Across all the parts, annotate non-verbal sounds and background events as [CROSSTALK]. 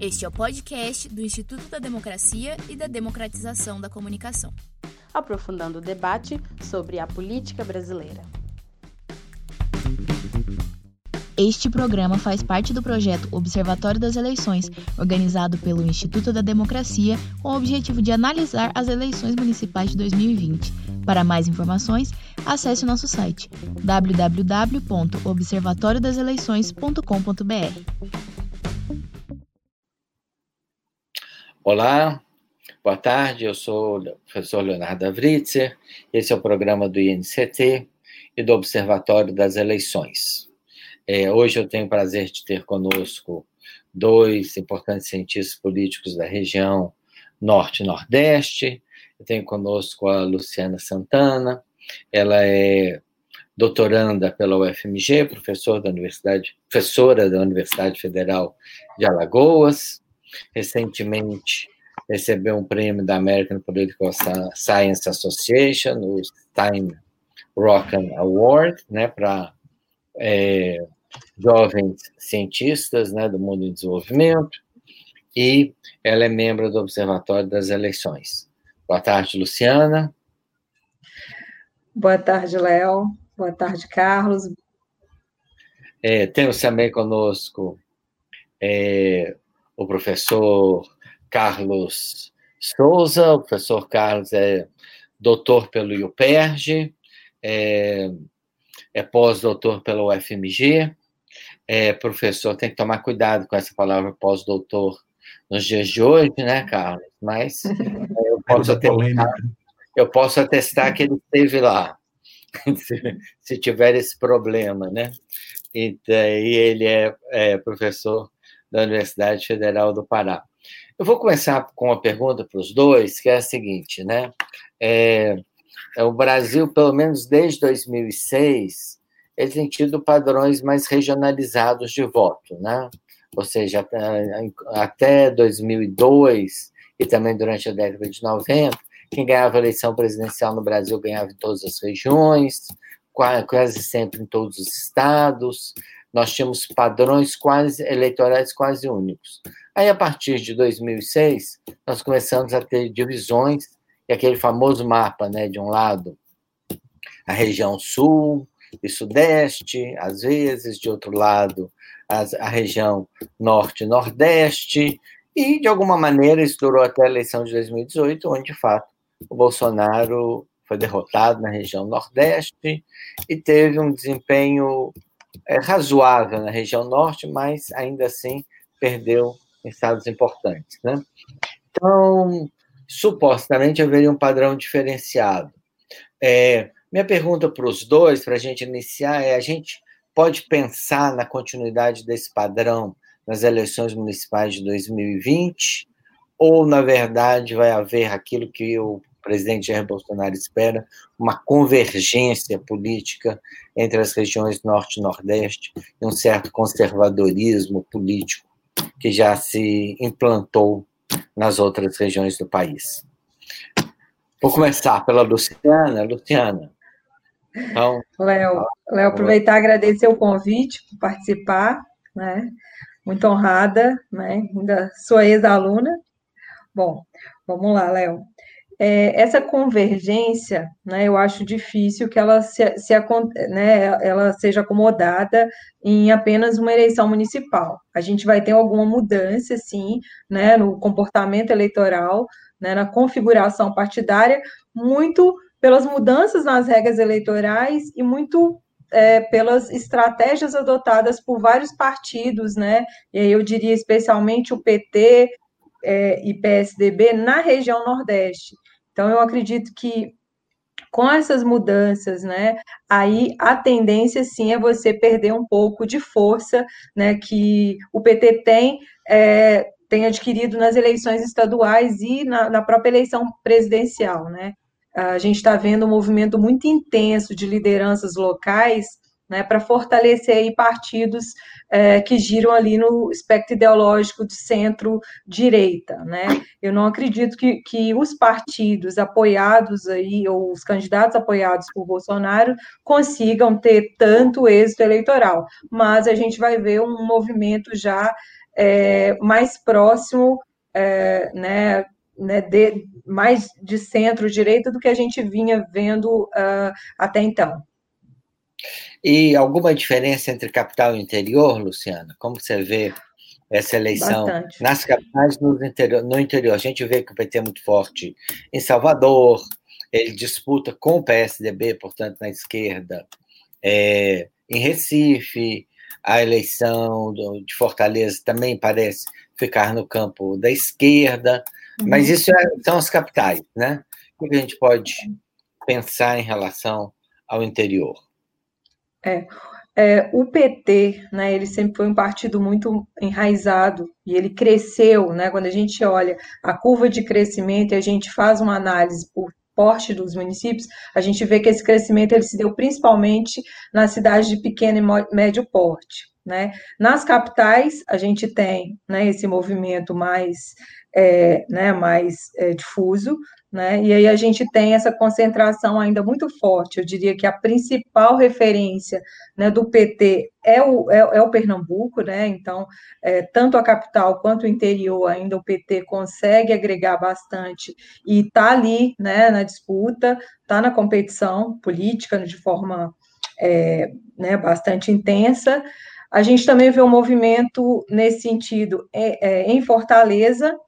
Este é o podcast do Instituto da Democracia e da Democratização da Comunicação. Aprofundando o debate sobre a política brasileira. Este programa faz parte do projeto Observatório das Eleições, organizado pelo Instituto da Democracia, com o objetivo de analisar as eleições municipais de 2020. Para mais informações, acesse o nosso site www.observatoriodaseleições.com.br. Olá, boa tarde, eu sou o professor Leonardo Avritzer, esse é o programa do INCT e do Observatório das Eleições. É, hoje eu tenho o prazer de ter conosco dois importantes cientistas políticos da região Norte e Nordeste. Eu tenho conosco a Luciana Santana, ela é doutoranda pela UFMG, professor da Universidade, professora da Universidade Federal de Alagoas, recentemente recebeu um prêmio da American Political Science Association, o Time Award, né, para é, jovens cientistas né, do mundo em desenvolvimento, e ela é membro do Observatório das Eleições. Boa tarde, Luciana. Boa tarde, Léo. Boa tarde, Carlos. É, temos também conosco é, o professor Carlos Souza. O professor Carlos é doutor pelo IUPERJ, é, é pós-doutor pela UFMG, é professor, tem que tomar cuidado com essa palavra pós-doutor nos dias de hoje, né, Carlos? Mas [LAUGHS] eu posso, atestar, eu posso atestar que ele esteve lá, [LAUGHS] se, se tiver esse problema, né? Então, e ele é, é professor da Universidade Federal do Pará. Eu vou começar com uma pergunta para os dois, que é a seguinte, né? É, é, o Brasil, pelo menos desde 2006, ele tem tido padrões mais regionalizados de voto, né? Ou seja, até 2002 e também durante a década de 90, quem ganhava a eleição presidencial no Brasil ganhava em todas as regiões, quase sempre em todos os estados nós tínhamos padrões quase eleitorais quase únicos. Aí, a partir de 2006, nós começamos a ter divisões, e aquele famoso mapa, né, de um lado, a região sul e sudeste, às vezes, de outro lado, a região norte e nordeste, e, de alguma maneira, isso durou até a eleição de 2018, onde, de fato, o Bolsonaro foi derrotado na região nordeste e teve um desempenho razoável na região norte, mas ainda assim perdeu estados importantes. Né? Então, supostamente haveria um padrão diferenciado. É, minha pergunta para os dois, para a gente iniciar, é: a gente pode pensar na continuidade desse padrão nas eleições municipais de 2020? Ou, na verdade, vai haver aquilo que o presidente Jair Bolsonaro espera uma convergência política entre as regiões norte e nordeste e um certo conservadorismo político que já se implantou nas outras regiões do país. Vou começar pela Luciana. Luciana. Então, Léo, Léo, aproveitar e agradecer o convite por participar, né? Muito honrada, né? Ainda sou ex-aluna. Bom, vamos lá, Léo é, essa convergência, né, eu acho difícil que ela, se, se né, ela seja acomodada em apenas uma eleição municipal. A gente vai ter alguma mudança, sim, né, no comportamento eleitoral, né, na configuração partidária, muito pelas mudanças nas regras eleitorais e muito é, pelas estratégias adotadas por vários partidos, né? E eu diria especialmente o PT, é, e PSDB na região Nordeste. Então, eu acredito que com essas mudanças, né, aí a tendência sim é você perder um pouco de força, né, que o PT tem, é, tem adquirido nas eleições estaduais e na, na própria eleição presidencial, né. A gente está vendo um movimento muito intenso de lideranças locais né, para fortalecer aí partidos é, que giram ali no espectro ideológico de centro-direita. Né? Eu não acredito que, que os partidos apoiados aí, ou os candidatos apoiados por Bolsonaro, consigam ter tanto êxito eleitoral, mas a gente vai ver um movimento já é, mais próximo, é, né, né, de, mais de centro-direita do que a gente vinha vendo uh, até então. E alguma diferença entre capital e interior, Luciana? Como você vê essa eleição Bastante. nas capitais no interior, no interior? A gente vê que o PT é muito forte em Salvador, ele disputa com o PSDB, portanto, na esquerda, é, em Recife, a eleição do, de Fortaleza também parece ficar no campo da esquerda, uhum. mas isso é, são as capitais, né? O que a gente pode pensar em relação ao interior? É, é, o PT, né, ele sempre foi um partido muito enraizado e ele cresceu, né, quando a gente olha a curva de crescimento e a gente faz uma análise por porte dos municípios, a gente vê que esse crescimento ele se deu principalmente nas cidades de pequeno e médio porte. Né? Nas capitais, a gente tem né, esse movimento mais, é, né, mais é, difuso, né? E aí a gente tem essa concentração ainda muito forte. Eu diria que a principal referência né, do PT é o, é, é o Pernambuco, né? Então, é, tanto a capital quanto o interior ainda o PT consegue agregar bastante e está ali né, na disputa, está na competição política de forma é, né, bastante intensa. A gente também vê um movimento nesse sentido é, é, em Fortaleza,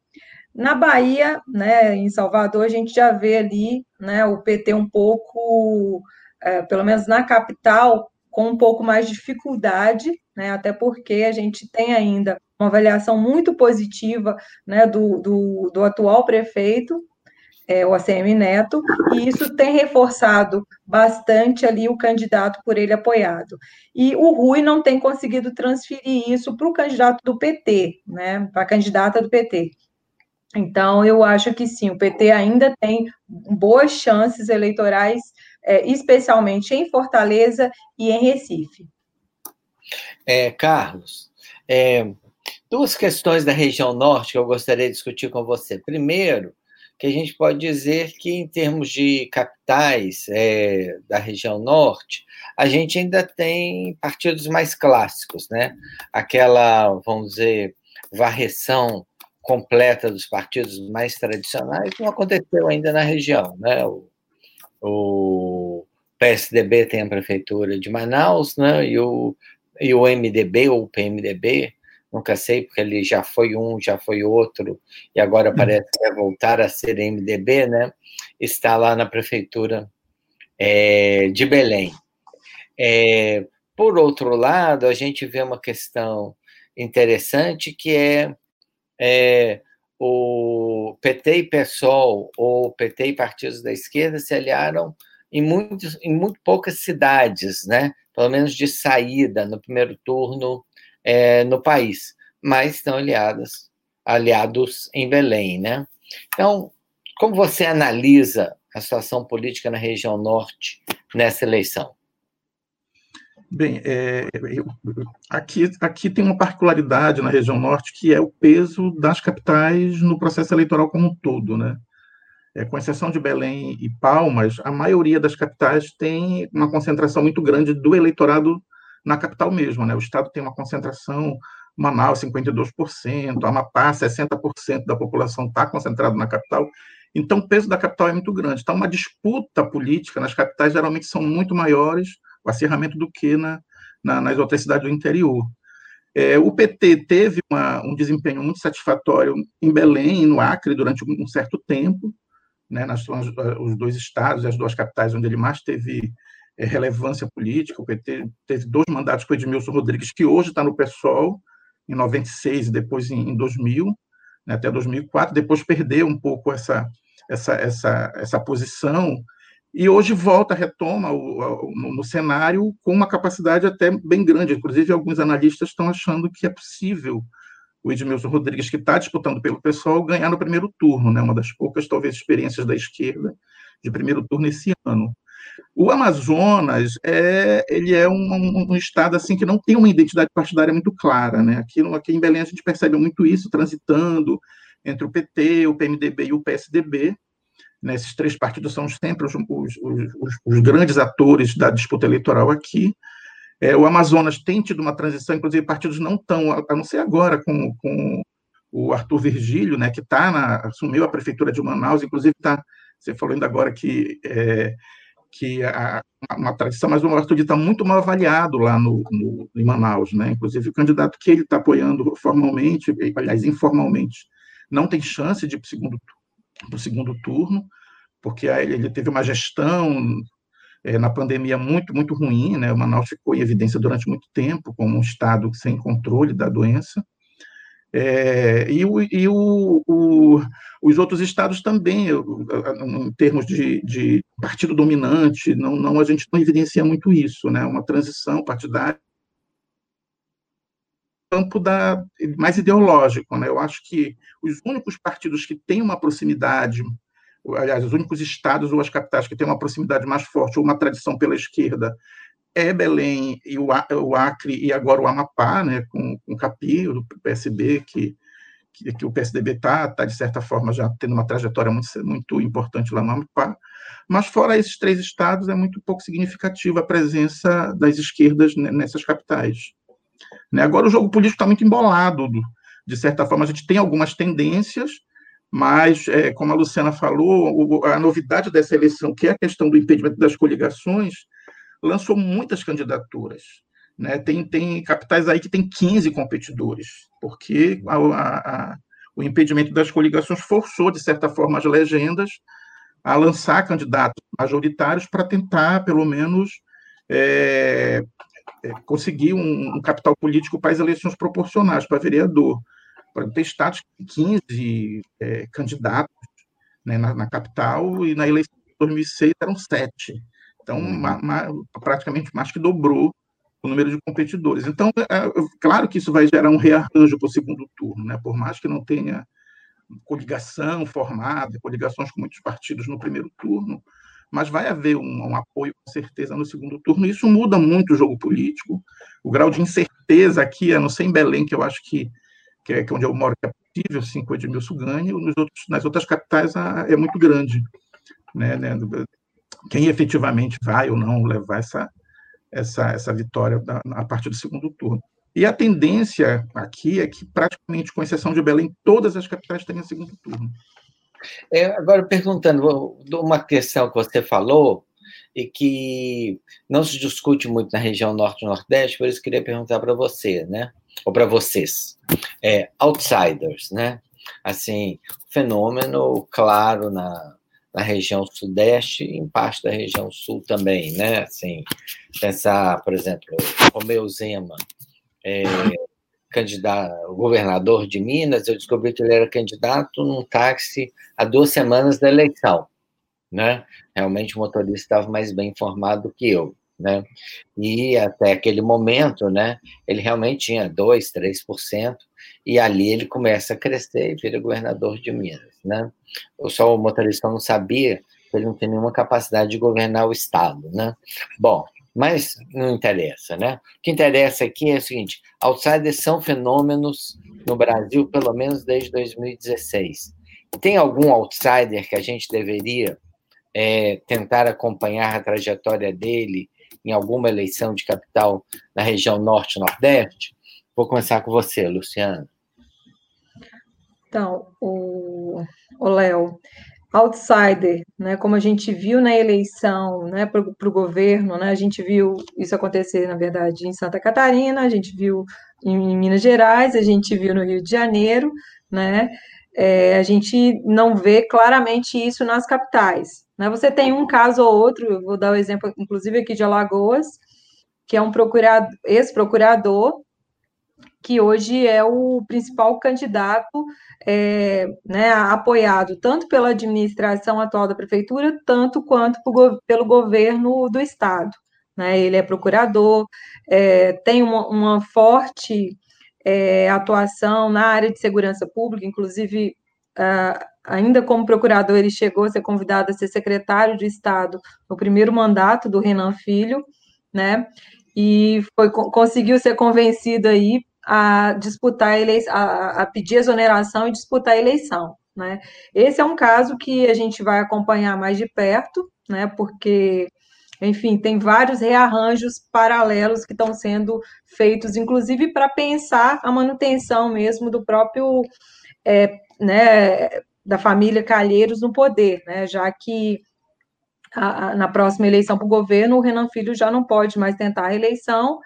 na Bahia, né, em Salvador, a gente já vê ali né, o PT um pouco, é, pelo menos na capital, com um pouco mais de dificuldade, né, até porque a gente tem ainda uma avaliação muito positiva né, do, do, do atual prefeito, é, o ACM Neto, e isso tem reforçado bastante ali o candidato por ele apoiado. E o Rui não tem conseguido transferir isso para o candidato do PT, né, para a candidata do PT. Então, eu acho que sim, o PT ainda tem boas chances eleitorais, é, especialmente em Fortaleza e em Recife. É, Carlos, é, duas questões da região norte que eu gostaria de discutir com você. Primeiro, que a gente pode dizer que, em termos de capitais é, da região norte, a gente ainda tem partidos mais clássicos, né? Aquela, vamos dizer, varreção completa dos partidos mais tradicionais não aconteceu ainda na região. Né? O, o PSDB tem a prefeitura de Manaus, né? e, o, e o MDB ou o PMDB, nunca sei, porque ele já foi um, já foi outro, e agora parece que vai voltar a ser MDB, né? está lá na prefeitura é, de Belém. É, por outro lado, a gente vê uma questão interessante que é é, o PT e PSOL, ou PT e partidos da esquerda, se aliaram em, muitos, em muito poucas cidades, né? pelo menos de saída no primeiro turno é, no país, mas estão aliadas, aliados em Belém. Né? Então, como você analisa a situação política na região norte nessa eleição? Bem, é, eu, aqui, aqui tem uma particularidade na região norte que é o peso das capitais no processo eleitoral como um todo, né? É, com exceção de Belém e Palmas, a maioria das capitais tem uma concentração muito grande do eleitorado na capital mesmo, né? O estado tem uma concentração, Manaus 52%, Amapá 60% da população está concentrado na capital. Então, o peso da capital é muito grande. Então, uma disputa política nas capitais geralmente são muito maiores o acirramento do que na, na, nas outras cidades do interior. É, o PT teve uma, um desempenho muito satisfatório em Belém e no Acre durante um, certo tempo, né, nas, os dois estados, as duas capitais onde ele mais teve relevância política. O PT teve dois mandatos com Edmilson Rodrigues, que hoje está no PSOL, em 96 e depois em, em 2000, né, até 2004. Depois perdeu um pouco essa, essa, essa, essa posição e hoje volta, retoma o, o, no, no, cenário com uma capacidade até bem grande. Inclusive, alguns analistas estão achando que é possível o Edmilson Rodrigues, que está disputando pelo pessoal, ganhar no primeiro turno, né? uma das poucas, talvez, experiências da esquerda de primeiro turno esse ano. O Amazonas é, ele é um, um, estado assim que não tem uma identidade partidária muito clara, né? Aqui, aqui em Belém a gente percebe muito isso transitando entre o PT, o PMDB e o PSDB, né, esses três partidos são sempre os, os, os, os, grandes atores da disputa eleitoral aqui. É, o Amazonas tem tido uma transição, inclusive partidos não tão, a não ser agora com, com o Arthur Virgílio, né, que tá assumiu a prefeitura de Manaus, inclusive está, você falou ainda agora que é, que a, uma tradição, mas o Arthur está muito mal avaliado lá no, no, em Manaus, né? Inclusive o candidato que ele está apoiando formalmente, aliás informalmente, não tem chance de ir para o segundo, segundo turno, porque ele teve uma gestão é, na pandemia muito, muito ruim, né? O Manaus ficou em evidência durante muito tempo como um estado sem controle da doença. É, e, o, e o, o, os outros estados também, em termos de, de, partido dominante, não, não, a gente não evidencia muito isso, né? uma transição partidária campo da, mais ideológico. Né? Eu acho que os únicos partidos que têm uma proximidade, aliás, os únicos estados ou as capitais que têm uma proximidade mais forte ou uma tradição pela esquerda é Belém e o Acre e agora o Amapá, né, com, com o Capi, do PSB, que, que, que o PSDB está, tá, de certa forma, já tendo uma trajetória muito, muito importante lá no Amapá. Mas, fora esses três estados, é muito pouco significativa a presença das esquerdas nessas capitais. Né? Agora, o jogo político está muito embolado, de certa forma, a gente tem algumas tendências, mas, é, como a Luciana falou, a novidade dessa eleição, que é a questão do impedimento das coligações, lançou muitas candidaturas. Né? Tem, tem capitais aí que tem 15 competidores, porque a, a, a, o impedimento das coligações forçou, de certa forma, as legendas a lançar candidatos majoritários para tentar, pelo menos, é, é, conseguir um, um, capital político para as eleições proporcionais, para vereador. Para ter estados com 15 é, candidatos né, na, na, capital, e na eleição de 2006 eram sete. Então, uhum. praticamente mais que dobrou o número de competidores. Então, é, é, claro que isso vai gerar um rearranjo para o segundo turno, né? por mais que não tenha coligação formada, coligações com muitos partidos no primeiro turno, mas vai haver um, um, apoio, com certeza, no segundo turno. Isso muda muito o jogo político. O grau de incerteza aqui, a não ser em Belém, que eu acho que, é, que é onde eu moro, que é possível, sim, que o Edmilson ganhe, nos outros, nas outras capitais a, é muito grande. Né, né, quem efetivamente vai ou não levar essa, essa, essa vitória a partir do segundo turno. E a tendência aqui é que, praticamente, com exceção de Belém, todas as capitais tenham segundo turno. É, agora, perguntando, uma questão que você falou, e que não se discute muito na região norte e nordeste, por isso queria perguntar para você, né? Ou para vocês. É, outsiders, né? Assim, fenômeno claro na, na região sudeste e em parte da região sul também, né? Assim, pensar, por exemplo, Romeu Zema, é, candidato, governador de Minas, eu descobri que ele era candidato num táxi há duas semanas da eleição, né? Realmente o motorista estava mais bem informado que eu, né? E até aquele momento, né, ele realmente tinha 2, 3%, e ali ele começa a crescer e vira governador de Minas, né? Só o motorista não sabia que ele não tem nenhuma capacidade de governar o Estado, né? Bom, mas não interessa, né? O que interessa aqui é o seguinte: outsiders são fenômenos no Brasil, pelo menos desde 2016. Tem algum outsider que a gente deveria é, tentar acompanhar a trajetória dele em alguma eleição de capital na região norte-nordeste? Vou começar com você, Luciana. Então, o Léo, outsider, né, como a gente viu na eleição né, para o governo, né, a gente viu isso acontecer, na verdade, em Santa Catarina, a gente viu em, Minas Gerais, a gente viu no Rio de Janeiro, né, é, a gente não vê claramente isso nas capitais. Né? Você tem um caso ou outro, eu vou dar o um exemplo, inclusive aqui de Alagoas, que é um ex-procurador, que hoje é o principal candidato é, né, apoiado tanto pela administração atual da prefeitura, tanto quanto pelo governo do estado. Né? Ele é procurador, é, tem uma, uma forte é, atuação na área de segurança pública, inclusive, uh, ainda como procurador, ele chegou a ser convidado a ser secretário de Estado no primeiro mandato do Renan Filho, né? E foi, conseguiu ser convencido aí a disputar eleição, a, a pedir exoneração e disputar a eleição. Né? Esse é um caso que a gente vai acompanhar mais de perto, né? Porque enfim, tem vários rearranjos paralelos que estão sendo feitos, inclusive para pensar a manutenção mesmo do próprio, é, né, da família Calheiros no poder, né, já que a, a, na próxima eleição para o governo, o Renan Filho já não pode mais tentar a reeleição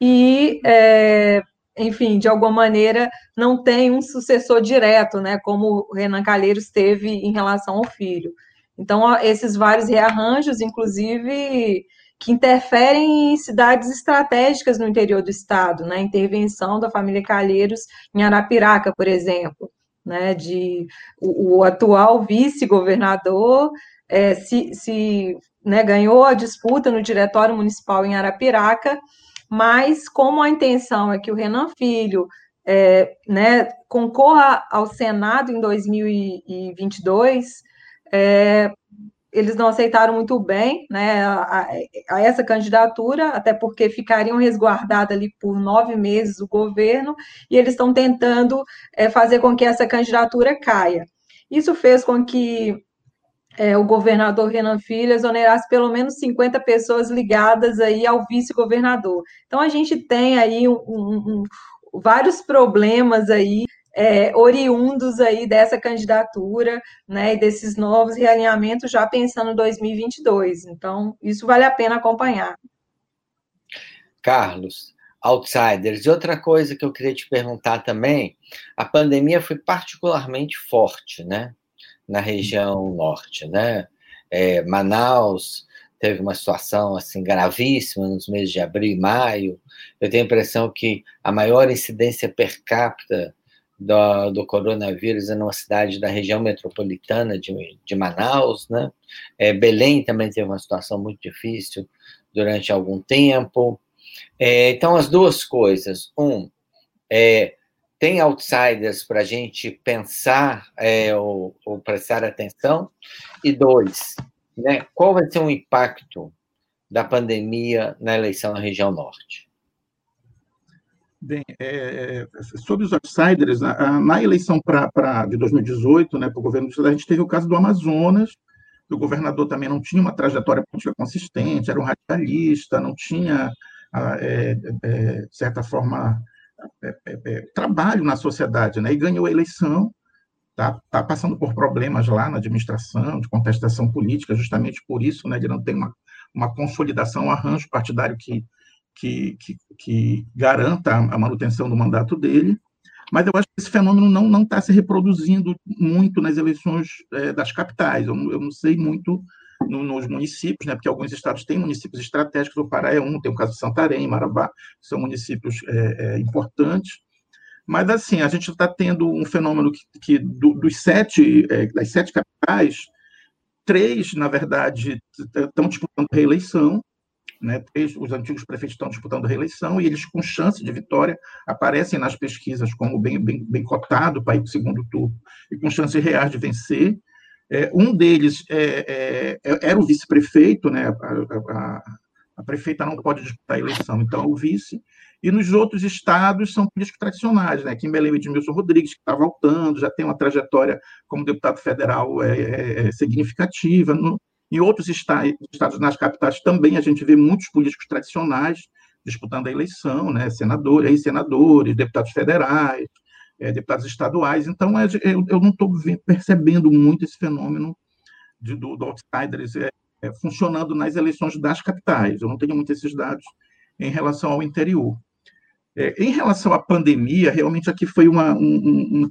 e, é, enfim, de alguma maneira, não tem um sucessor direto, né, como o Renan Calheiros teve em relação ao filho. Então, esses vários rearranjos, inclusive, que interferem em cidades estratégicas no interior do estado, né? Intervenção da família Calheiros em Arapiraca, por exemplo, né? De o, o atual vice-governador é, se, se né, ganhou a disputa no diretório municipal em Arapiraca, mas como a intenção é que o Renan Filho é, né, concorra ao Senado em 2022, é, eles não aceitaram muito bem né, a, a, essa candidatura, até porque ficariam resguardados ali por nove meses o governo, e eles estão tentando é, fazer com que essa candidatura caia. Isso fez com que é, o governador Renan Filho exonerasse pelo menos 50 pessoas ligadas aí ao vice-governador. Então, a gente tem aí um, um, um, vários problemas aí é, oriundos aí dessa candidatura, né, e desses novos realinhamentos já pensando em 2022. Então, isso vale a pena acompanhar. Carlos, outsiders. E outra coisa que eu queria te perguntar também, a pandemia foi particularmente forte, né, na região norte, né? É, Manaus teve uma situação assim gravíssima nos meses de abril e maio. Eu tenho a impressão que a maior incidência per capita do, do coronavírus é numa cidade da região metropolitana de, de Manaus, né? É, Belém também teve uma situação muito difícil durante algum tempo. É, então, as duas coisas. Um, é, tem outsiders para a gente pensar é, ou, ou, prestar atenção? E dois, né, qual vai ser o impacto da pandemia na eleição na região norte? Bem, é, é, sobre os outsiders, na, na eleição pra, pra, de 2018, né, para o governo do Estado, a gente teve o caso do Amazonas, que o governador também não tinha uma trajetória política consistente, era um radicalista, não tinha, é, é, de certa forma, trabalho na sociedade, né, e ganhou a eleição, está tá passando por problemas lá na administração, de contestação política, justamente por isso, né, ele não tem uma, uma consolidação, um arranjo partidário que que, que, que garanta a manutenção do mandato dele, mas eu acho que esse fenômeno não está se reproduzindo muito nas eleições é, das capitais. Eu, eu, não sei muito no, nos municípios, né, porque alguns estados têm municípios estratégicos, o Pará é um, tem o caso de Santarém, Marabá, são municípios é, é, importantes, mas, assim, a gente está tendo um fenômeno que, que do, dos sete, é, das sete capitais, três, na verdade, estão disputando reeleição, né? Os antigos prefeitos estão disputando reeleição e eles, com chance de vitória, aparecem nas pesquisas como bem, bem, bem cotado para ir para o segundo turno e com chance reais de vencer. É, um deles é, é, é era o vice-prefeito, né? A, a, a, prefeita não pode disputar a eleição, então é o vice. E nos outros estados são políticos tradicionais, né? Aqui em Belém, Edmilson Rodrigues, que está voltando, já tem uma trajetória como deputado federal é, é, significativa. No, em outros estados, nas capitais, também a gente vê muitos políticos tradicionais disputando a eleição, né? senadores, senadores, deputados federais, é, deputados estaduais. Então, é, eu, eu não estou percebendo muito esse fenômeno de, do, do outsiders é, é, funcionando nas eleições das capitais. Eu não tenho muito esses dados em relação ao interior. É, em relação à pandemia, realmente aqui foi uma, um, um,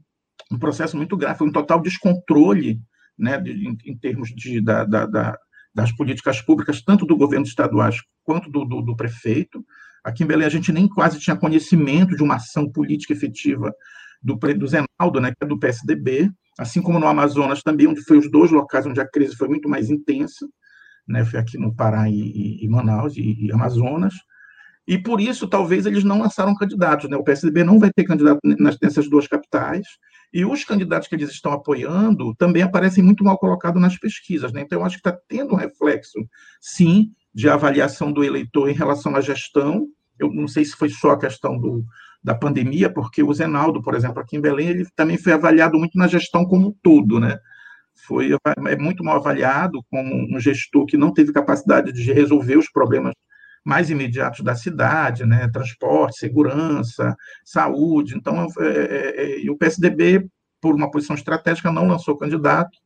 um processo muito grave, foi um total descontrole né, de, em, em, termos de, da, da, da, das políticas públicas, tanto do governo estadual quanto do, do, do, prefeito. Aqui em Belém, a gente nem quase tinha conhecimento de uma ação política efetiva do, do Zenaldo, né, que é do PSDB, assim como no Amazonas também, onde foi os dois locais onde a crise foi muito mais intensa, né, foi aqui no Pará e, e Manaus e, e Amazonas, e por isso, talvez, eles não lançaram candidatos. Né? O PSDB não vai ter candidato nessas duas capitais, e os candidatos que eles estão apoiando também aparecem muito mal colocados nas pesquisas. Né? Então, eu acho que está tendo um reflexo, sim, de avaliação do eleitor em relação à gestão. Eu não sei se foi só a questão do, da pandemia, porque o Zenaldo, por exemplo, aqui em Belém, ele também foi avaliado muito na gestão como um todo, né? foi é muito mal avaliado como um gestor que não teve capacidade de resolver os problemas mais imediatos da cidade, né? transporte, segurança, saúde. Então, é, é, é, e o PSDB, por uma posição estratégica, não lançou candidato,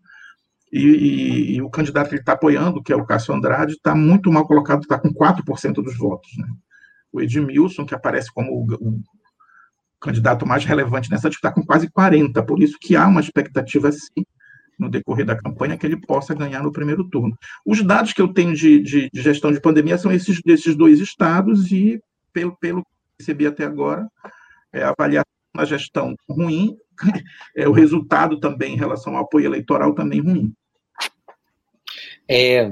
e, e, e o candidato que ele está apoiando, que é o Cássio Andrade, está muito mal colocado, está com 4% dos votos. Né? O Edmilson, que aparece como o, o candidato mais relevante nessa disputa, está com quase 40%, por isso que há uma expectativa, sim, no decorrer da campanha que ele possa ganhar no primeiro turno. Os dados que eu tenho de, de, de gestão de pandemia são esses desses dois estados e, pelo, pelo que recebi até agora, é, avaliação na gestão ruim, [LAUGHS] é, o resultado também em relação ao apoio eleitoral também ruim. É,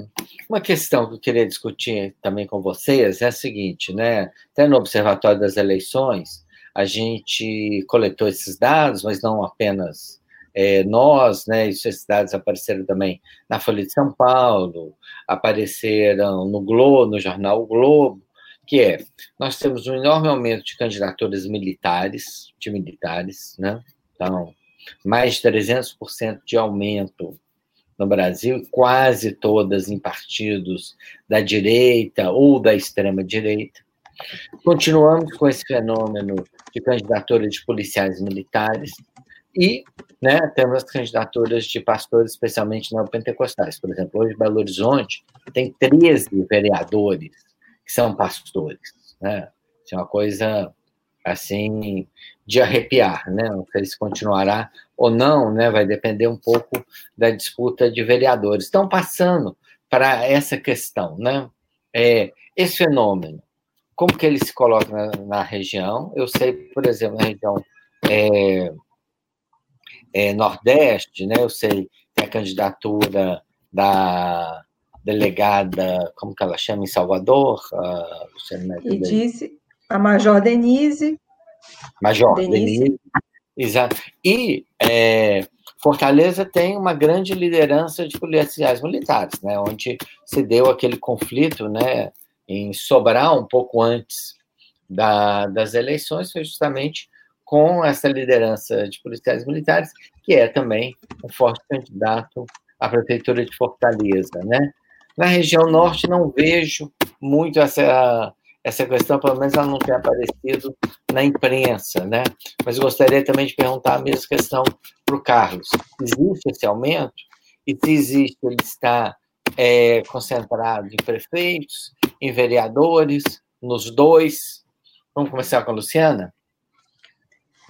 uma questão que eu queria discutir também com vocês é a seguinte, né? Até no Observatório das Eleições, a gente coletou esses dados, mas não apenas é, nós, né, esses dados apareceram também na Folha de São Paulo, apareceram no Globo, no jornal o Globo, que é, nós temos um enorme aumento de candidaturas militares, de militares, né, então, mais de 300% de aumento no Brasil, quase todas em partidos da direita ou da extrema-direita. Continuamos com esse fenômeno de candidatura de policiais militares, e né, temos as candidaturas de pastores, especialmente neopentecostais. Por exemplo, hoje Belo Horizonte tem 13 vereadores que são pastores. Né? Isso é uma coisa assim de arrepiar, né? Não sei se continuará ou não, né? Vai depender um pouco da disputa de vereadores. Estão passando para essa questão, né? É, esse fenômeno, como que ele se coloca na, na região? Eu sei, por exemplo, na região é, é, Nordeste, né? Eu sei que a candidatura da delegada, como que ela chama, em Salvador? Uh, e disse a Major Denise. Major Denise. Denise exato. E é, Fortaleza tem uma grande liderança de policiais militares, né? Onde se deu aquele conflito, né? Em Sobral, um pouco antes da, das eleições, foi justamente com essa liderança de policiais militares, que é também um forte candidato à prefeitura de Fortaleza, né? Na região norte não vejo muito essa essa questão, pelo menos ela não tem aparecido na imprensa, né? Mas gostaria também de perguntar a mesma questão para o Carlos. Existe esse aumento? E se existe, ele está é, concentrado em prefeitos, em vereadores, nos dois? Vamos começar com a Luciana?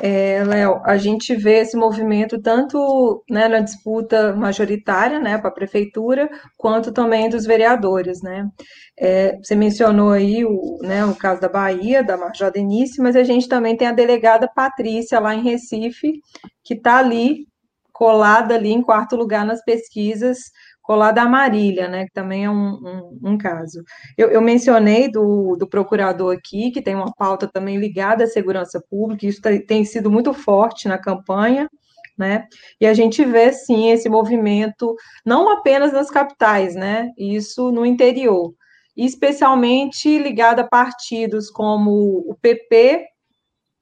É, Léo, a gente vê esse movimento tanto né, na disputa majoritária né, para a prefeitura, quanto também dos vereadores. Né? É, você mencionou aí o, né, o caso da Bahia, da Major Denise, mas a gente também tem a delegada Patrícia lá em Recife, que está ali, colada ali em quarto lugar nas pesquisas colada à Marília, né, que também é um, um, um caso. Eu, eu, mencionei do, do procurador aqui, que tem uma pauta também ligada à segurança pública, isso tem sido muito forte na campanha, né, e a gente vê, sim, esse movimento, não apenas nas capitais, né, isso no interior, especialmente ligado a partidos como o PP,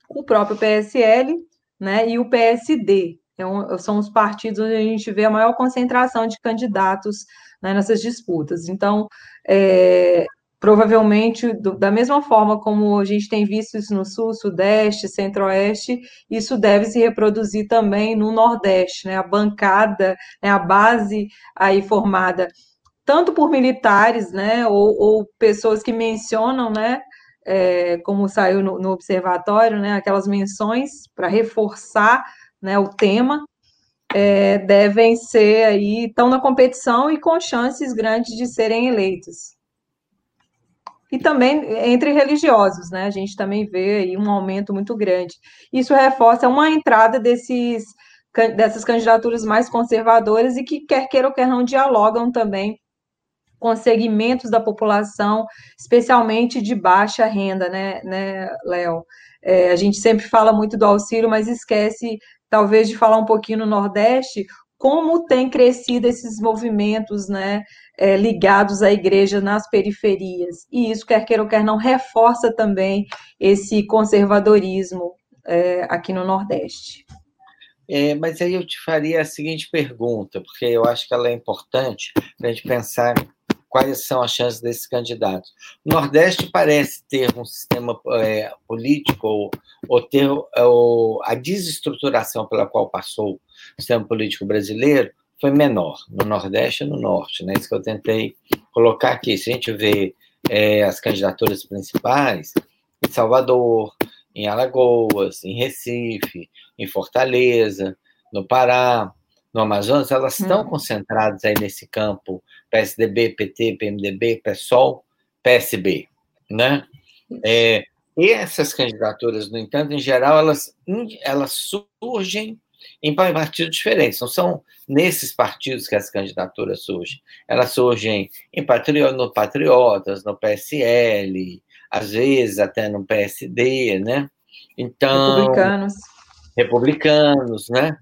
o próprio PSL, né, e o PSD, é são os partidos onde a gente vê a maior concentração de candidatos né, nessas disputas. Então, é, provavelmente, do, da mesma forma como a gente tem visto isso no Sul, Sudeste, Centro-Oeste, isso deve se reproduzir também no Nordeste, né? A bancada, né, a base aí formada tanto por militares, né, ou, ou pessoas que mencionam, né, é, como saiu no, no observatório, né, aquelas menções para reforçar né, o tema, é, devem ser aí, estão na competição e com chances grandes de serem eleitos. E também entre religiosos, né? A gente também vê aí um aumento muito grande. Isso reforça uma entrada desses, dessas candidaturas mais conservadoras e que, quer queira ou quer não, dialogam também com segmentos da população, especialmente de baixa renda, né, né Léo? É, a gente sempre fala muito do auxílio, mas esquece talvez de falar um pouquinho no Nordeste, como tem crescido esses movimentos, né, é, ligados à igreja nas periferias. E isso, quer queira ou quer não, reforça também esse conservadorismo é, aqui no Nordeste. É, mas aí eu te faria a seguinte pergunta, porque eu acho que ela é importante para a gente pensar quais são as chances desses candidatos. O Nordeste parece ter um sistema é, político, ou, ou ter ou, a desestruturação pela qual passou o sistema político brasileiro foi menor, no Nordeste e no Norte. Né? Isso que eu tentei colocar aqui. Se a gente vê é, as candidaturas principais, em Salvador, em Alagoas, em Recife, em Fortaleza, no Pará, no Amazonas, elas estão hum. concentradas aí nesse campo PSDB, PT, PMDB, PSOL, PSB, né? É, e essas candidaturas, no entanto, em geral, elas, elas surgem em partidos diferentes. Não são nesses partidos que as candidaturas surgem. Elas surgem em no Patriotas, no PSL, às vezes até no PSD, né? Então, republicanos. Republicanos, né?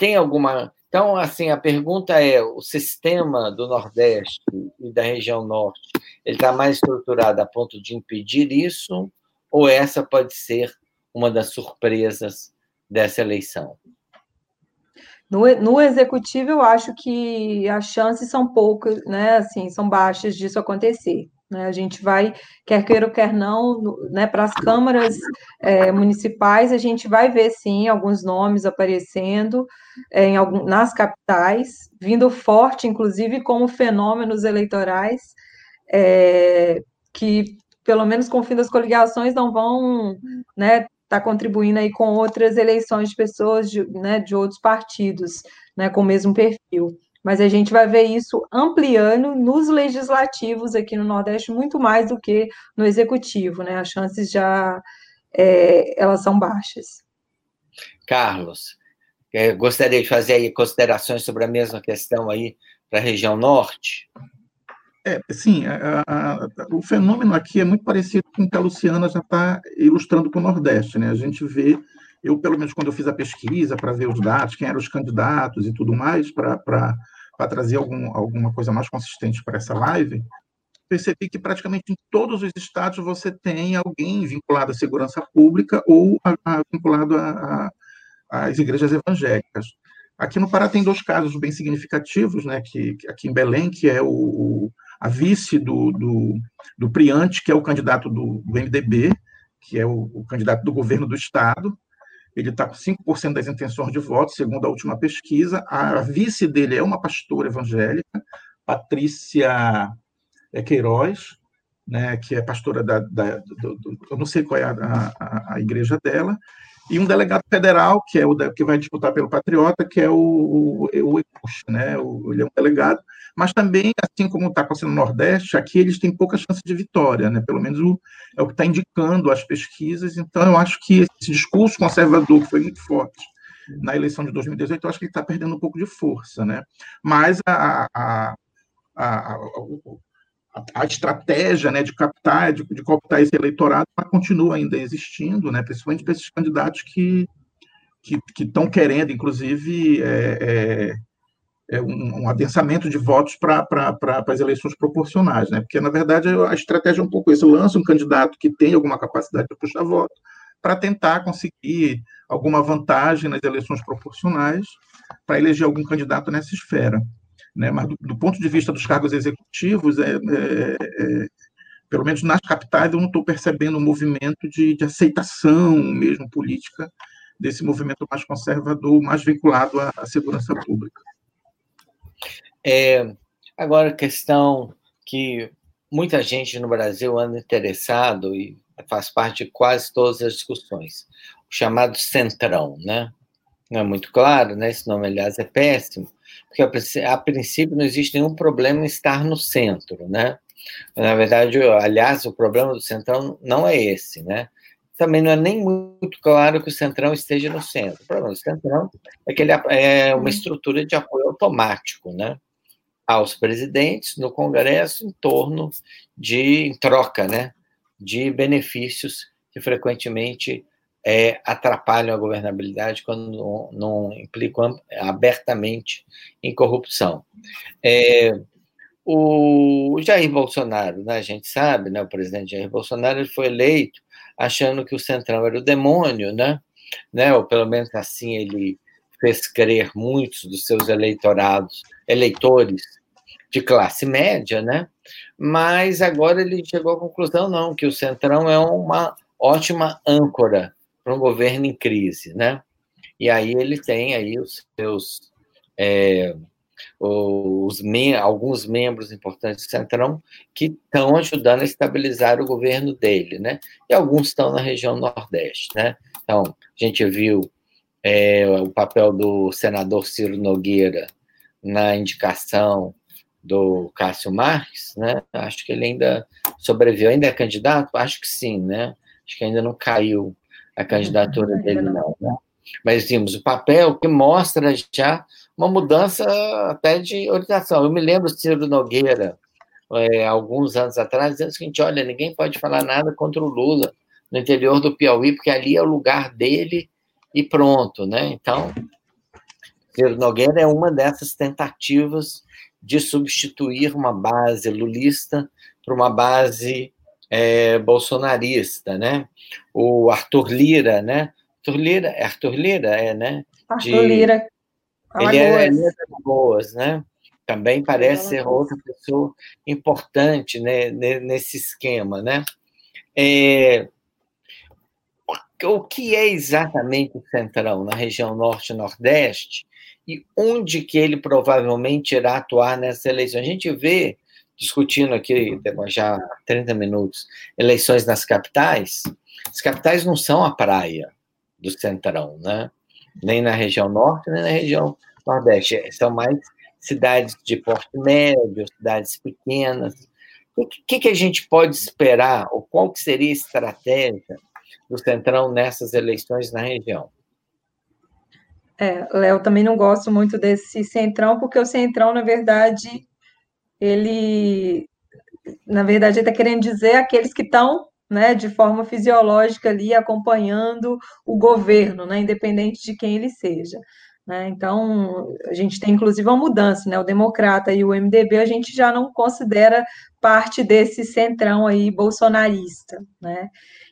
Tem alguma. Então, assim, a pergunta é: o sistema do Nordeste e da região Norte, ele está mais estruturado a ponto de impedir isso? Ou essa pode ser uma das surpresas dessa eleição? No, no executivo, eu acho que as chances são poucas, né? Assim, são baixas disso acontecer. Né? A gente vai, quer queira ou quer não, né, para as câmaras é, municipais, a gente vai ver sim alguns nomes aparecendo é, em algum, nas capitais, vindo forte, inclusive, como fenômenos eleitorais, é, que, pelo menos com o fim das coligações, não vão né, tá contribuindo aí com outras eleições de pessoas de, né, de outros partidos, né, com o mesmo perfil mas a gente vai ver isso ampliando nos legislativos aqui no Nordeste muito mais do que no executivo, né? As chances já é, elas são baixas. Carlos, é, gostaria de fazer aí considerações sobre a mesma questão aí para a região norte. É, sim, a, a, o fenômeno aqui é muito parecido com o que a Luciana já está ilustrando para o Nordeste, né? A gente vê eu, pelo menos, quando eu fiz a pesquisa para ver os dados, quem eram os candidatos e tudo mais, para trazer algum, alguma coisa mais consistente para essa live, percebi que praticamente em todos os estados você tem alguém vinculado à segurança pública ou a, a, vinculado às igrejas evangélicas. Aqui no Pará tem dois casos bem significativos, né, que, aqui em Belém, que é o a vice do, do, do Priante, que é o candidato do, do MDB, que é o, o candidato do governo do estado, ele está com 5% das intenções de voto, segundo a última pesquisa. A vice dele é uma pastora evangélica, Patrícia é, Queiroz, né, que é pastora da. da do, do, eu não sei qual é a, a, a, igreja dela, e um delegado federal, que é o que vai disputar pelo Patriota, que é o, o, o né, o, ele é um delegado, mas também, assim como está acontecendo no Nordeste, aqui eles têm pouca chance de vitória, né? pelo menos o, é o que está indicando as pesquisas. Então, eu acho que esse discurso conservador, que foi muito forte na eleição de 2018, eu acho que ele está perdendo um pouco de força. Né? Mas a, a, a, a estratégia né, de captar, de, de cooptar esse eleitorado, continua ainda existindo, né, principalmente para esses candidatos que que estão querendo, inclusive, é, é, é, um, um, adensamento de votos para as eleições proporcionais, né? Porque, na verdade, a estratégia é um pouco isso. Lança um candidato que tem alguma capacidade de puxar voto para tentar conseguir alguma vantagem nas eleições proporcionais para eleger algum candidato nessa esfera. Né? Mas, do, do ponto de vista dos cargos executivos, é, é, é pelo menos nas capitais, eu não estou percebendo um movimento de, de aceitação mesmo política desse movimento mais conservador, mais vinculado à, à segurança pública. É, agora, questão que muita gente no Brasil anda interessado e faz parte de quase todas as discussões, o chamado centrão, né? Não é muito claro, né? Esse nome, aliás, é péssimo, porque a princípio não existe nenhum problema em estar no centro, né? Na verdade, aliás, o problema do centrão não é esse, né? Também não é nem muito claro que o centrão esteja no centro. O problema do centrão é que ele é uma estrutura de apoio automático, né? aos presidentes no Congresso em torno de em troca, né, de benefícios que frequentemente é, atrapalham a governabilidade quando não, não, implicam abertamente em corrupção. É, o Jair Bolsonaro, né, a gente sabe, né, o presidente Jair Bolsonaro ele foi eleito achando que o Centrão era o demônio, né, né, ou pelo menos assim ele fez crer muitos dos seus eleitorados, eleitores de classe média, né? Mas agora ele chegou à conclusão não que o Centrão é uma ótima âncora para um governo em crise, né? E aí ele tem aí os seus é, os mem alguns membros importantes do Centrão que estão ajudando a estabilizar o governo dele, né? E alguns estão na região Nordeste, né? Então, a gente viu é, o papel do senador Ciro Nogueira na indicação do Cássio Marques, né? Acho que ele ainda sobreviveu, ainda é candidato? Acho que sim, né? Acho que ainda não caiu a candidatura dele, não, né? Mas vimos o papel que mostra já uma mudança até de orientação. Eu me lembro Ciro Nogueira, é, alguns anos atrás, dizendo o seguinte: olha, ninguém pode falar nada contra o Lula no interior do Piauí, porque ali é o lugar dele e pronto, né? Então, Ciro Nogueira é uma dessas tentativas de substituir uma base lulista por uma base é, bolsonarista, né? O Arthur Lira, né? Arthur Lira, é Arthur Lira, é, né? Arthur de, Lira. Ele é, ele é Boas, né? Também parece ser outra pessoa importante né, nesse esquema, né? É, o que é exatamente o Centrão na região Norte e Nordeste e onde que ele provavelmente irá atuar nessa eleição? A gente vê, discutindo aqui já há 30 minutos, eleições nas capitais, as capitais não são a praia do Centrão, né? Nem na região Norte, nem na região Nordeste. São mais cidades de porte médio, cidades pequenas. O que, que a gente pode esperar, ou qual que seria a estratégia do Centrão nessas eleições na região? É, Léo, também não gosto muito desse Centrão, porque o Centrão, na verdade, ele, na verdade, está querendo dizer aqueles que estão, né, de forma fisiológica ali acompanhando o governo, né, independente de quem ele seja. Né? Então, a gente tem inclusive uma mudança, né? O Democrata e o MDB a gente já não considera parte desse centrão aí bolsonarista, né?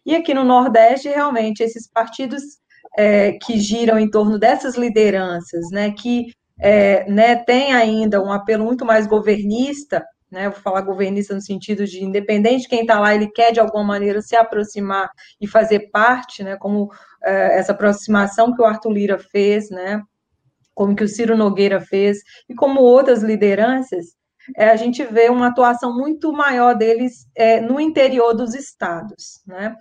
E aqui no Nordeste, realmente, esses partidos é, que giram em torno dessas lideranças, né, que é, né, tem ainda um apelo muito mais governista, né, vou falar governista no sentido de independente de quem está lá, ele quer de alguma maneira se aproximar e fazer parte, né, como é, essa aproximação que o Arthur Lira fez, né, como que o Ciro Nogueira fez, e como outras lideranças, é, a gente vê uma atuação muito maior deles é, no interior dos estados, né?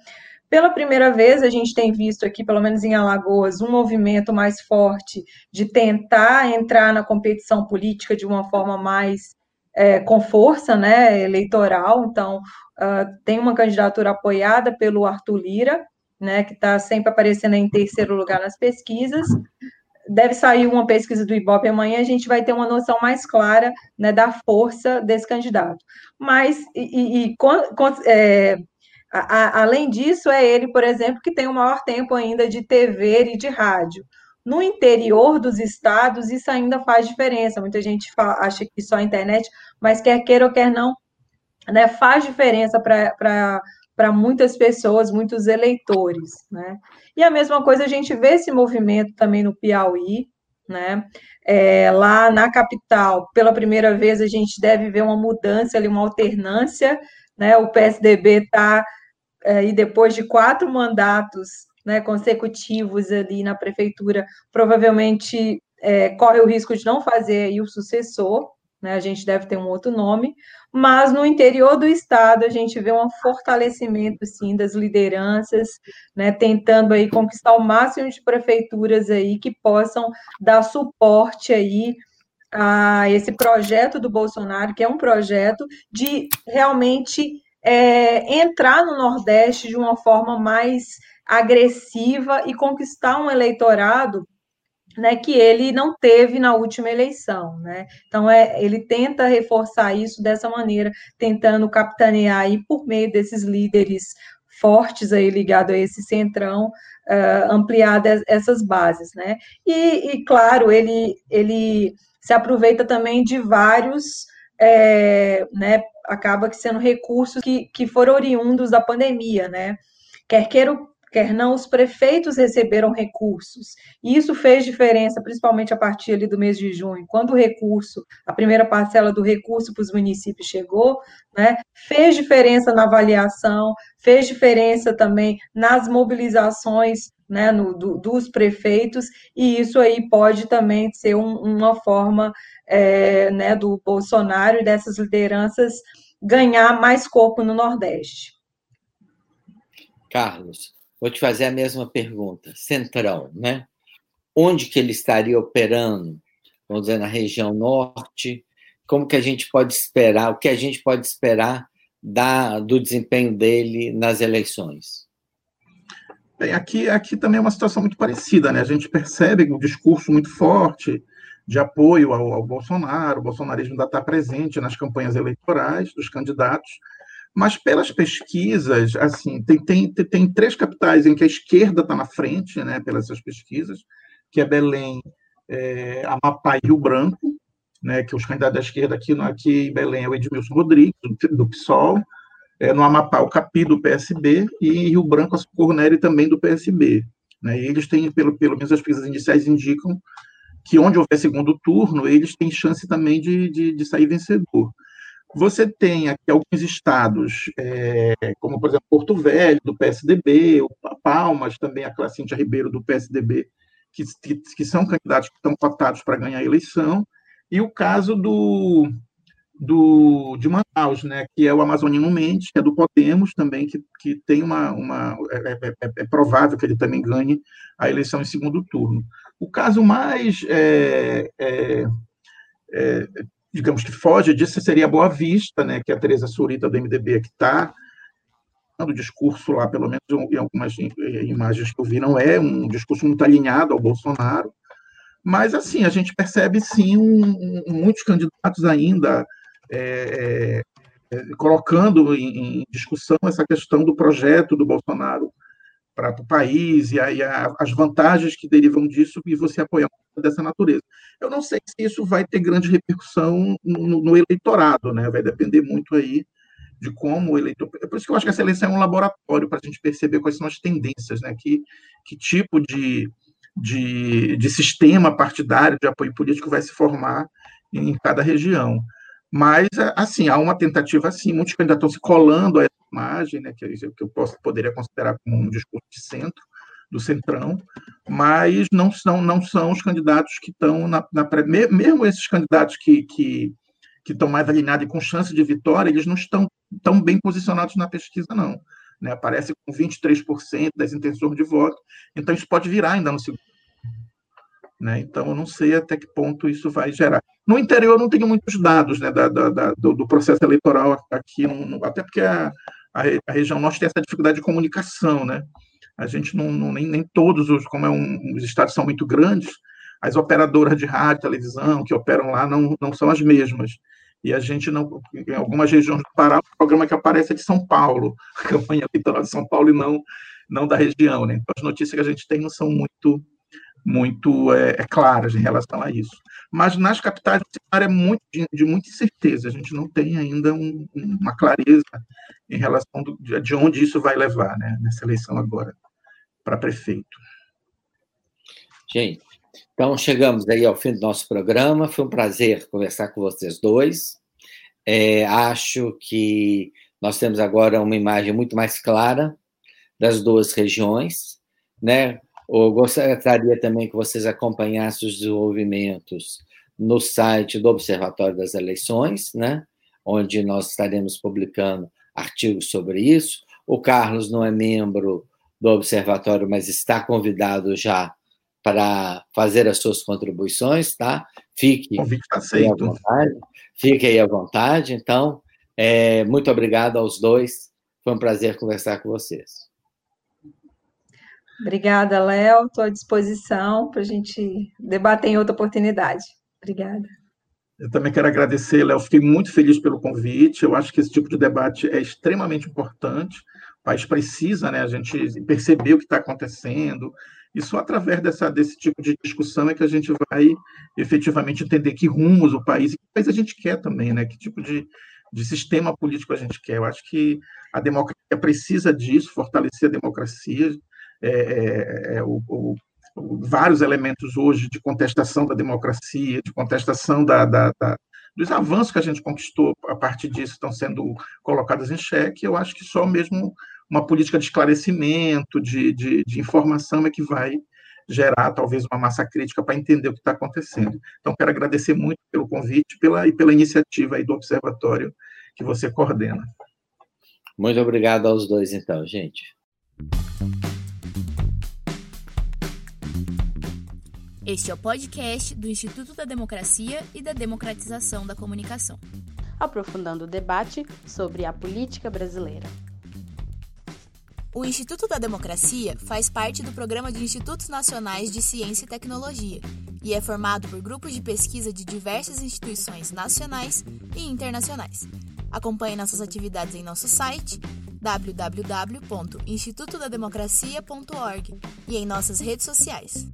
Pela primeira vez, a gente tem visto aqui, pelo menos em Alagoas, um movimento mais forte de tentar entrar na competição política de uma forma mais é, com força né, eleitoral. Então, uh, tem uma candidatura apoiada pelo Arthur Lira, né, que está sempre aparecendo em terceiro lugar nas pesquisas, deve sair uma pesquisa do Ibope amanhã, a gente vai ter uma noção mais clara né, da força desse candidato. Mas, e, e é, a, a, além disso, é ele, por exemplo, que tem o maior tempo ainda de TV e de rádio. No interior dos estados, isso ainda faz diferença. Muita gente fala, acha que só a internet, mas quer queira ou quer não, né, faz diferença para para muitas pessoas, muitos eleitores, né? E a mesma coisa a gente vê esse movimento também no Piauí, né? É, lá na capital, pela primeira vez a gente deve ver uma mudança ali, uma alternância, né? O PSDB está é, e depois de quatro mandatos né, consecutivos ali na prefeitura, provavelmente é, corre o risco de não fazer aí o sucessor, né? A gente deve ter um outro nome, mas no interior do estado a gente vê um fortalecimento sim das lideranças, né, tentando aí conquistar o máximo de prefeituras aí que possam dar suporte aí a esse projeto do Bolsonaro, que é um projeto de realmente é, entrar no Nordeste de uma forma mais agressiva e conquistar um eleitorado né, que ele não teve na última eleição, né? Então é, ele tenta reforçar isso dessa maneira, tentando capitanear aí por meio desses líderes fortes aí ligado a esse centrão, uh, ampliar essas bases, né? E, e, claro, ele ele se aproveita também de vários, é, né? Acaba sendo recursos que, que foram oriundos da pandemia, né? Quer queira quer não, os prefeitos receberam recursos. E isso fez diferença, principalmente a partir ali do mês de junho, quando o recurso, a primeira parcela do recurso para os municípios chegou, né, fez diferença na avaliação, fez diferença também nas mobilizações né, no, do, dos prefeitos, e isso aí pode também ser um, uma forma é, né, do Bolsonaro e dessas lideranças ganhar mais corpo no Nordeste. Carlos, vou te fazer a mesma pergunta. Centrão, né? Onde que ele estaria operando? Vamos dizer, na região norte? Como que a gente pode esperar? O que a gente pode esperar da, do desempenho dele nas eleições? Bem, aqui, aqui também é uma situação muito parecida, né? A gente percebe um discurso muito forte de apoio ao, ao Bolsonaro, o bolsonarismo ainda está presente nas campanhas eleitorais dos candidatos, mas pelas pesquisas, assim, tem, tem, tem três capitais em que a esquerda está na frente, né, pelas pesquisas, que é Belém, é, Amapá e Rio Branco, né, que os candidatos da esquerda aqui, aqui em Belém é o Edmilson Rodrigues, do, do PSOL, é, no Amapá, o Capi, do PSB, e Rio Branco, a Nery, também do PSB. Né, e eles têm, pelo, pelo menos as pesquisas iniciais indicam, que onde houver segundo turno, eles têm chance também de, de, de sair vencedor. Você tem aqui alguns estados, é, como, por exemplo, Porto Velho, do PSDB, Palmas, também a Cláudia Ribeiro, do PSDB, que, que, que, são candidatos que estão cotados para ganhar a eleição, e o caso do, do, de Manaus, né, que é o Amazonino Mendes, que é do Podemos também, que, que tem uma. uma é, é, é, é provável que ele também ganhe a eleição em segundo turno. O caso mais, é, é, é, digamos que foge disso seria Boa Vista, né, que é a Tereza Surita do MDB que está o discurso lá, pelo menos em algumas imagens que eu vi, não é um discurso muito alinhado ao Bolsonaro, mas assim a gente percebe sim um, um, muitos candidatos ainda é, é, colocando em, em, discussão essa questão do projeto do Bolsonaro para o país e, a, e a, as vantagens que derivam disso e você apoiar dessa natureza. Eu não sei se isso vai ter grande repercussão no, no eleitorado, né? Vai depender muito aí de como o eleitor. É por isso que eu acho que essa eleição é um laboratório para a gente perceber quais são as tendências, né? Que, que tipo de, de, de sistema partidário de apoio político vai se formar em cada região. Mas, assim, há uma tentativa, assim, muitos candidatos se colando a essa imagem, né, que, é que eu posso, poderia considerar como um discurso de centro, do centrão, mas não são, não são os candidatos que estão na, na mesmo esses candidatos que, que, que estão mais alinhados e com chance de vitória, eles não estão tão bem posicionados na pesquisa, não. Né? Aparece com 23% das intenções de voto, então isso pode virar ainda no segundo né? Então, eu não sei até que ponto isso vai gerar. No interior, eu não tenho muitos dados né, da, da, da do, do, processo eleitoral aqui, no, até porque a, a, a, região norte tem essa dificuldade de comunicação. Né? A gente não, não nem, nem todos, os, como é um, os estados são muito grandes, as operadoras de rádio, televisão que operam lá não, não são as mesmas. E a gente não, em algumas regiões do Pará, o programa que aparece é de São Paulo, [LAUGHS] a campanha eleitoral de São Paulo e não, não da região. Né? Então, as notícias que a gente tem não são muito muito é, é, claras em relação a isso. Mas nas capitais o cenário é muito, de, de muita incerteza, a gente não tem ainda um, uma clareza em relação do, de onde isso vai levar né, nessa eleição agora para prefeito. Gente, então chegamos aí ao fim do nosso programa, foi um prazer conversar com vocês dois. É, acho que nós temos agora uma imagem muito mais clara das duas regiões, né? Eu gostaria também que vocês acompanhassem os desenvolvimentos no site do Observatório das Eleições, né? onde nós estaremos publicando artigos sobre isso. O Carlos não é membro do Observatório, mas está convidado já para fazer as suas contribuições, tá? Fique tá aí à vontade. Fique aí à vontade. Então, é, muito obrigado aos dois. Foi um prazer conversar com vocês. Obrigada, Léo. Estou à disposição para a gente debater em outra oportunidade. Obrigada. Eu também quero agradecer, Léo. Fiquei muito feliz pelo convite. Eu acho que esse tipo de debate é extremamente importante. O país precisa, né, a gente perceber o que está acontecendo. E só através dessa, desse tipo de discussão é que a gente vai efetivamente entender que rumos o país e que país a gente quer também, né? Que tipo de, de sistema político a gente quer. Eu acho que a democracia precisa disso, fortalecer a democracia. É, é, é o, o, vários elementos hoje de contestação da democracia, de contestação da, da, da, dos avanços que a gente conquistou a partir disso estão sendo colocados em xeque. Eu acho que só mesmo uma política de esclarecimento, de, de, de informação é que vai gerar talvez uma massa crítica para entender o que está acontecendo. Então, quero agradecer muito pelo convite pela, e pela iniciativa do observatório que você coordena. Muito obrigado aos dois, então, gente. Este é o podcast do Instituto da Democracia e da Democratização da Comunicação. Aprofundando o debate sobre a política brasileira. O Instituto da Democracia faz parte do Programa de Institutos Nacionais de Ciência e Tecnologia e é formado por grupos de pesquisa de diversas instituições nacionais e internacionais. Acompanhe nossas atividades em nosso site www.institutodademocracia.org e em nossas redes sociais.